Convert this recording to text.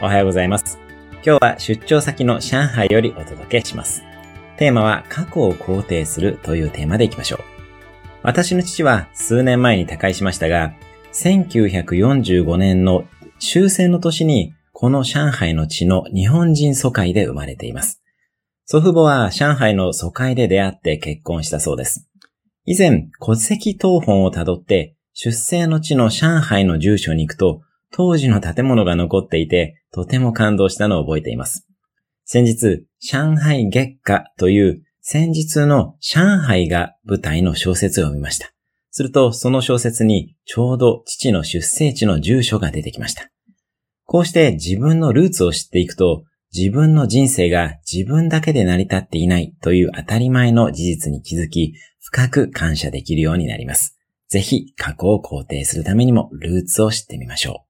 おはようございます。今日は出張先の上海よりお届けします。テーマは過去を肯定するというテーマでいきましょう。私の父は数年前に他界しましたが、1945年の終戦の年にこの上海の地の日本人疎開で生まれています。祖父母は上海の疎開で出会って結婚したそうです。以前、戸籍謄本をたどって、出生の地の上海の住所に行くと、当時の建物が残っていて、とても感動したのを覚えています。先日、上海月下という先日の上海が舞台の小説を読みました。すると、その小説にちょうど父の出生地の住所が出てきました。こうして自分のルーツを知っていくと、自分の人生が自分だけで成り立っていないという当たり前の事実に気づき、深く感謝できるようになります。ぜひ過去を肯定するためにもルーツを知ってみましょう。